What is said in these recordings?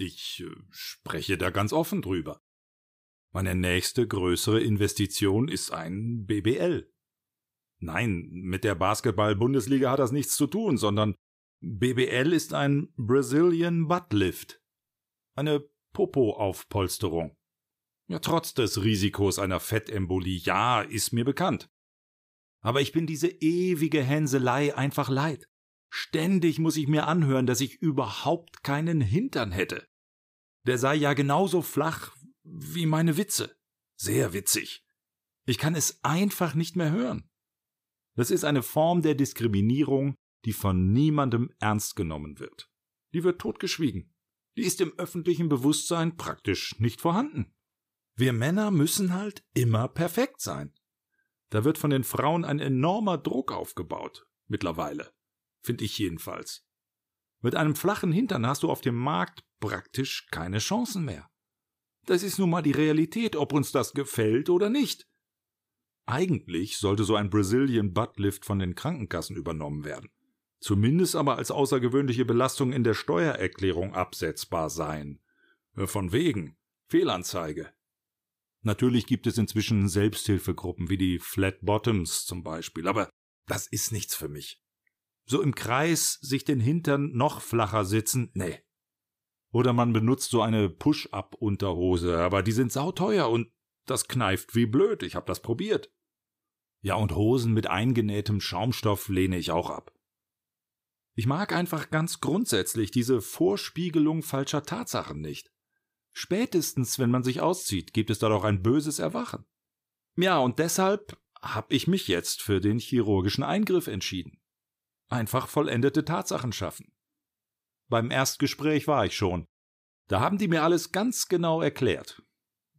Ich äh, spreche da ganz offen drüber. Meine nächste größere Investition ist ein BBL. Nein, mit der Basketball-Bundesliga hat das nichts zu tun, sondern BBL ist ein Brazilian Butt Lift. Eine Popo-Aufpolsterung. Ja, trotz des Risikos einer Fettembolie, ja, ist mir bekannt. Aber ich bin diese ewige Hänselei einfach leid. Ständig muss ich mir anhören, dass ich überhaupt keinen Hintern hätte. Der sei ja genauso flach wie meine Witze. Sehr witzig. Ich kann es einfach nicht mehr hören. Das ist eine Form der Diskriminierung, die von niemandem ernst genommen wird. Die wird totgeschwiegen. Die ist im öffentlichen Bewusstsein praktisch nicht vorhanden. Wir Männer müssen halt immer perfekt sein. Da wird von den Frauen ein enormer Druck aufgebaut, mittlerweile. Finde ich jedenfalls. Mit einem flachen Hintern hast du auf dem Markt praktisch keine Chancen mehr. Das ist nun mal die Realität, ob uns das gefällt oder nicht. Eigentlich sollte so ein Brazilian Buttlift von den Krankenkassen übernommen werden. Zumindest aber als außergewöhnliche Belastung in der Steuererklärung absetzbar sein. Von wegen. Fehlanzeige. Natürlich gibt es inzwischen Selbsthilfegruppen wie die Flat Bottoms zum Beispiel, aber das ist nichts für mich. So im Kreis sich den Hintern noch flacher sitzen, nee. Oder man benutzt so eine Push-Up-Unterhose, aber die sind sauteuer und das kneift wie blöd, ich hab das probiert. Ja, und Hosen mit eingenähtem Schaumstoff lehne ich auch ab. Ich mag einfach ganz grundsätzlich diese Vorspiegelung falscher Tatsachen nicht. Spätestens, wenn man sich auszieht, gibt es da doch ein böses Erwachen. Ja, und deshalb habe ich mich jetzt für den chirurgischen Eingriff entschieden. Einfach vollendete Tatsachen schaffen. Beim Erstgespräch war ich schon. Da haben die mir alles ganz genau erklärt.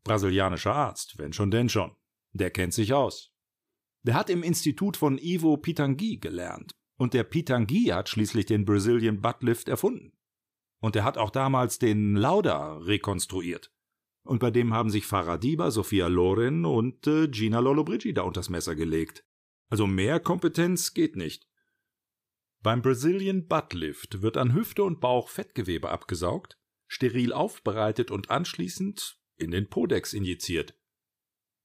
Brasilianischer Arzt, wenn schon denn schon. Der kennt sich aus. Der hat im Institut von Ivo Pitangui gelernt. Und der Pitangui hat schließlich den Brazilian Buttlift erfunden. Und er hat auch damals den Lauda rekonstruiert. Und bei dem haben sich Faradiba, Sophia Loren und äh, Gina Lollobrigida unters Messer gelegt. Also mehr Kompetenz geht nicht. Beim Brazilian Buttlift wird an Hüfte und Bauch Fettgewebe abgesaugt, steril aufbereitet und anschließend in den Podex injiziert.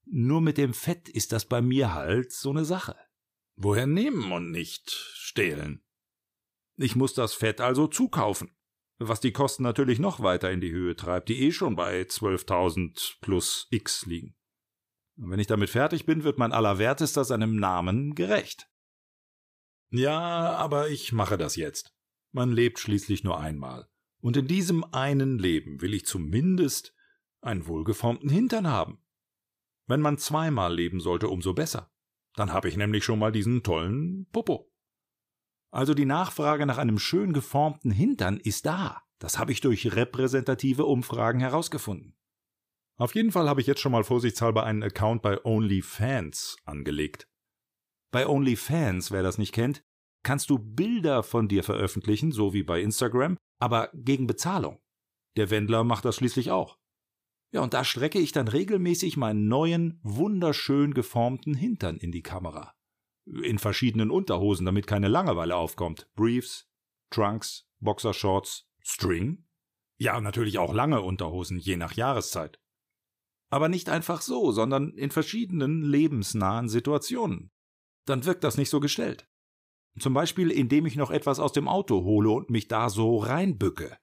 Nur mit dem Fett ist das bei mir halt so eine Sache. Woher nehmen und nicht stehlen? Ich muss das Fett also zukaufen was die Kosten natürlich noch weiter in die Höhe treibt, die eh schon bei 12.000 plus X liegen. Und wenn ich damit fertig bin, wird mein Allerwertester seinem Namen gerecht. Ja, aber ich mache das jetzt. Man lebt schließlich nur einmal. Und in diesem einen Leben will ich zumindest einen wohlgeformten Hintern haben. Wenn man zweimal leben sollte, umso besser. Dann habe ich nämlich schon mal diesen tollen Popo. Also die Nachfrage nach einem schön geformten Hintern ist da. Das habe ich durch repräsentative Umfragen herausgefunden. Auf jeden Fall habe ich jetzt schon mal vorsichtshalber einen Account bei OnlyFans angelegt. Bei OnlyFans, wer das nicht kennt, kannst du Bilder von dir veröffentlichen, so wie bei Instagram, aber gegen Bezahlung. Der Wendler macht das schließlich auch. Ja, und da strecke ich dann regelmäßig meinen neuen, wunderschön geformten Hintern in die Kamera in verschiedenen Unterhosen, damit keine Langeweile aufkommt. Briefs, Trunks, Boxershorts, String? Ja, natürlich auch lange Unterhosen, je nach Jahreszeit. Aber nicht einfach so, sondern in verschiedenen lebensnahen Situationen. Dann wirkt das nicht so gestellt. Zum Beispiel, indem ich noch etwas aus dem Auto hole und mich da so reinbücke.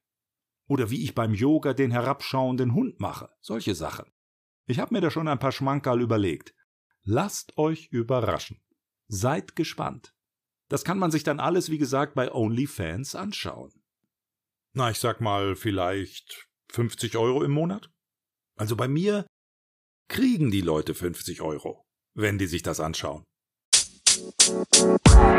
Oder wie ich beim Yoga den herabschauenden Hund mache. Solche Sachen. Ich habe mir da schon ein paar Schmankerl überlegt. Lasst euch überraschen. Seid gespannt. Das kann man sich dann alles, wie gesagt, bei OnlyFans anschauen. Na, ich sag mal, vielleicht 50 Euro im Monat? Also bei mir kriegen die Leute 50 Euro, wenn die sich das anschauen. Bye.